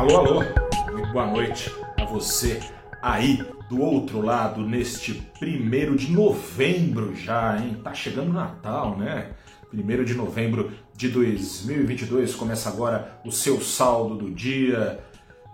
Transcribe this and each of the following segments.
Alô, alô, muito boa noite a você aí do outro lado neste primeiro de novembro já, hein? Tá chegando o Natal, né? Primeiro de novembro de 2022 começa agora o seu saldo do dia.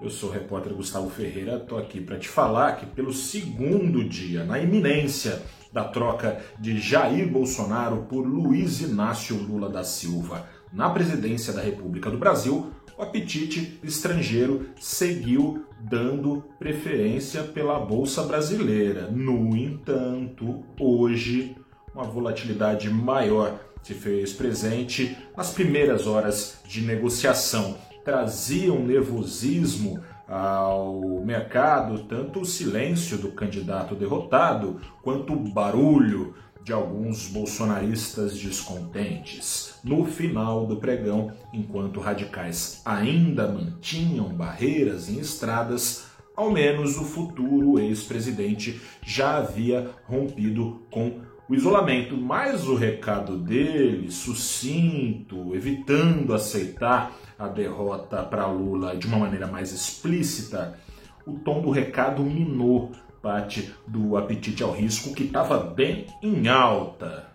Eu sou o repórter Gustavo Ferreira, tô aqui para te falar que pelo segundo dia, na iminência da troca de Jair Bolsonaro por Luiz Inácio Lula da Silva na presidência da República do Brasil, o apetite estrangeiro seguiu dando preferência pela Bolsa Brasileira. No entanto, hoje, uma volatilidade maior se fez presente nas primeiras horas de negociação. Trazia um nervosismo ao mercado tanto o silêncio do candidato derrotado quanto o barulho de alguns bolsonaristas descontentes. No final do pregão, enquanto radicais ainda mantinham barreiras em estradas, ao menos o futuro ex-presidente já havia rompido com o isolamento, mas o recado dele, sucinto, evitando aceitar a derrota para Lula de uma maneira mais explícita, o tom do recado minou parte do apetite ao risco que estava bem em alta.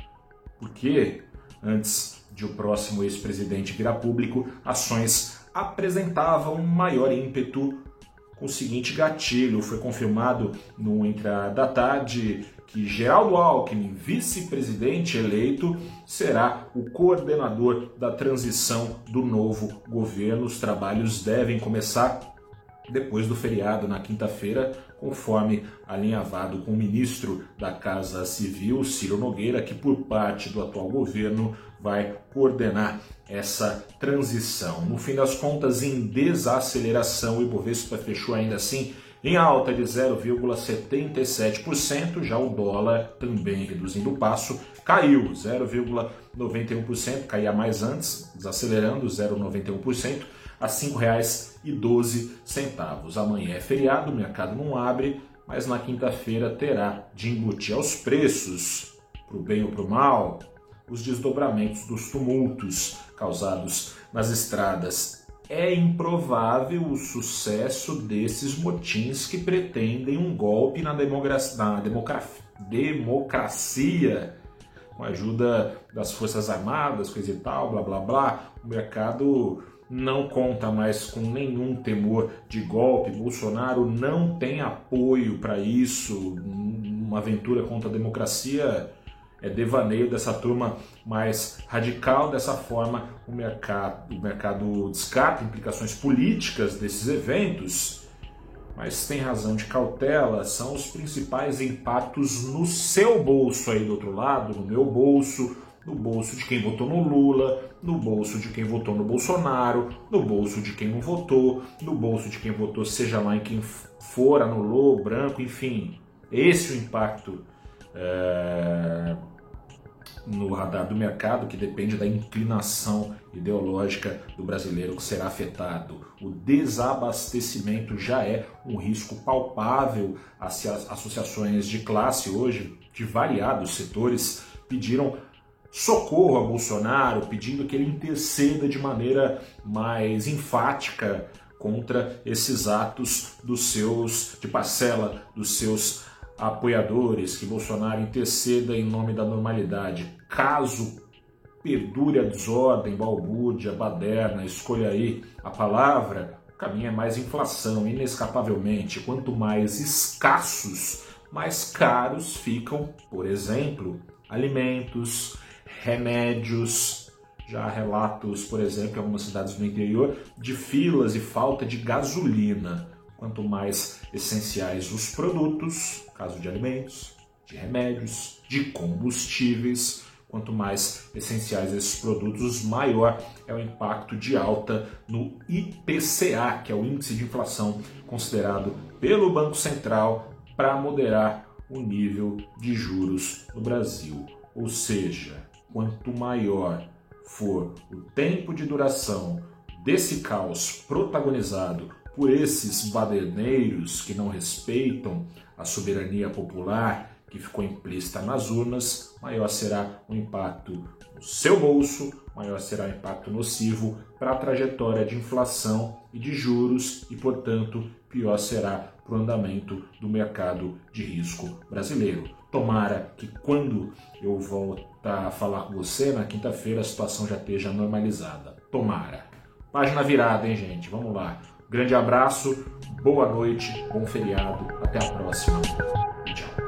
Porque antes de o próximo ex-presidente virar público, ações apresentavam um maior ímpeto com o seguinte gatilho. Foi confirmado no entrar da tarde que Geraldo Alckmin, vice-presidente eleito, será o coordenador da transição do novo governo. Os trabalhos devem começar depois do feriado na quinta-feira, conforme alinhavado com o ministro da Casa Civil, Ciro Nogueira, que por parte do atual governo vai coordenar essa transição. No fim das contas, em desaceleração, o Ibovespa fechou ainda assim em alta de 0,77%, já o dólar também reduzindo o passo, caiu 0,91%, caía mais antes, desacelerando 0,91% a R$ 5,12. Amanhã é feriado, o mercado não abre, mas na quinta-feira terá de embutir aos preços, para o bem ou para o mal, os desdobramentos dos tumultos causados nas estradas. É improvável o sucesso desses motins que pretendem um golpe na, democracia, na democracia com a ajuda das Forças Armadas, coisa e tal, blá blá blá. O mercado não conta mais com nenhum temor de golpe. Bolsonaro não tem apoio para isso. Uma aventura contra a democracia é devaneio dessa turma mais radical. Dessa forma, o mercado, o mercado descarta implicações políticas desses eventos, mas tem razão de cautela. São os principais impactos no seu bolso aí do outro lado, no meu bolso no bolso de quem votou no Lula, no bolso de quem votou no Bolsonaro, no bolso de quem não votou, no bolso de quem votou, seja lá em quem for, anulou, branco, enfim. Esse é o impacto é, no radar do mercado, que depende da inclinação ideológica do brasileiro que será afetado. O desabastecimento já é um risco palpável. As associações de classe hoje, de variados setores, pediram socorro a Bolsonaro, pedindo que ele interceda de maneira mais enfática contra esses atos dos seus de parcela dos seus apoiadores, que Bolsonaro interceda em nome da normalidade. Caso perdure a desordem, balbúrdia, baderna, escolha aí a palavra, o caminho é mais inflação, inescapavelmente. Quanto mais escassos, mais caros ficam, por exemplo, alimentos, remédios. Já há relatos, por exemplo, em algumas cidades do interior, de filas e falta de gasolina. Quanto mais essenciais os produtos, caso de alimentos, de remédios, de combustíveis, quanto mais essenciais esses produtos, maior é o impacto de alta no IPCA, que é o índice de inflação considerado pelo Banco Central para moderar o nível de juros no Brasil. Ou seja, quanto maior for o tempo de duração desse caos protagonizado por esses baderneiros que não respeitam a soberania popular, que ficou implícita nas urnas, maior será o impacto no seu bolso, maior será o impacto nocivo para a trajetória de inflação e de juros e, portanto, pior será para o andamento do mercado de risco brasileiro. Tomara que quando eu voltar a falar com você na quinta-feira a situação já esteja normalizada. Tomara. Página virada, hein, gente? Vamos lá. Grande abraço, boa noite, bom feriado, até a próxima. Tchau.